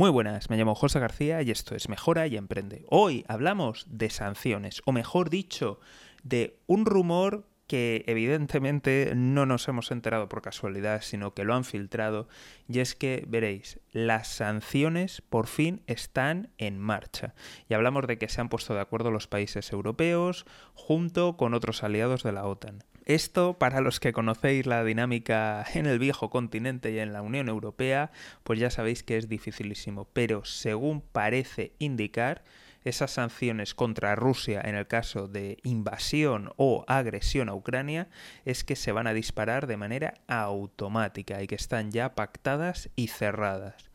Muy buenas, me llamo José García y esto es Mejora y Emprende. Hoy hablamos de sanciones, o mejor dicho, de un rumor que evidentemente no nos hemos enterado por casualidad, sino que lo han filtrado, y es que, veréis, las sanciones por fin están en marcha. Y hablamos de que se han puesto de acuerdo los países europeos junto con otros aliados de la OTAN. Esto, para los que conocéis la dinámica en el viejo continente y en la Unión Europea, pues ya sabéis que es dificilísimo, pero según parece indicar, esas sanciones contra Rusia en el caso de invasión o agresión a Ucrania es que se van a disparar de manera automática y que están ya pactadas y cerradas.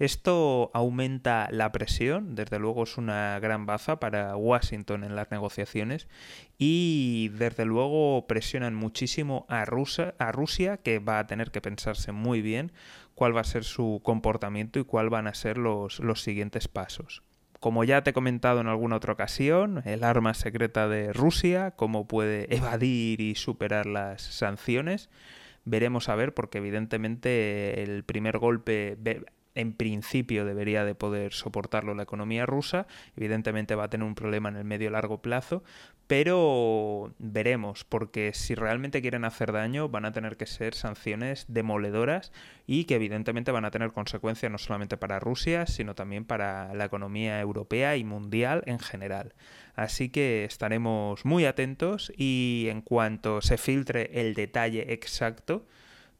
Esto aumenta la presión, desde luego es una gran baza para Washington en las negociaciones y desde luego presionan muchísimo a Rusia, a Rusia que va a tener que pensarse muy bien cuál va a ser su comportamiento y cuáles van a ser los, los siguientes pasos. Como ya te he comentado en alguna otra ocasión, el arma secreta de Rusia, cómo puede evadir y superar las sanciones. Veremos a ver, porque evidentemente el primer golpe en principio debería de poder soportarlo la economía rusa. Evidentemente va a tener un problema en el medio largo plazo, pero veremos, porque si realmente quieren hacer daño van a tener que ser sanciones demoledoras y que evidentemente van a tener consecuencias no solamente para Rusia, sino también para la economía europea y mundial en general. Así que estaremos muy atentos y en cuanto se filtre el detalle exacto,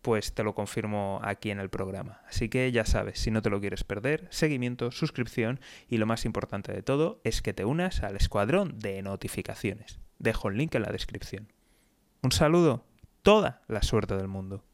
pues te lo confirmo aquí en el programa. Así que ya sabes, si no te lo quieres perder, seguimiento, suscripción y lo más importante de todo es que te unas al escuadrón de notificaciones. Dejo el link en la descripción. Un saludo, toda la suerte del mundo.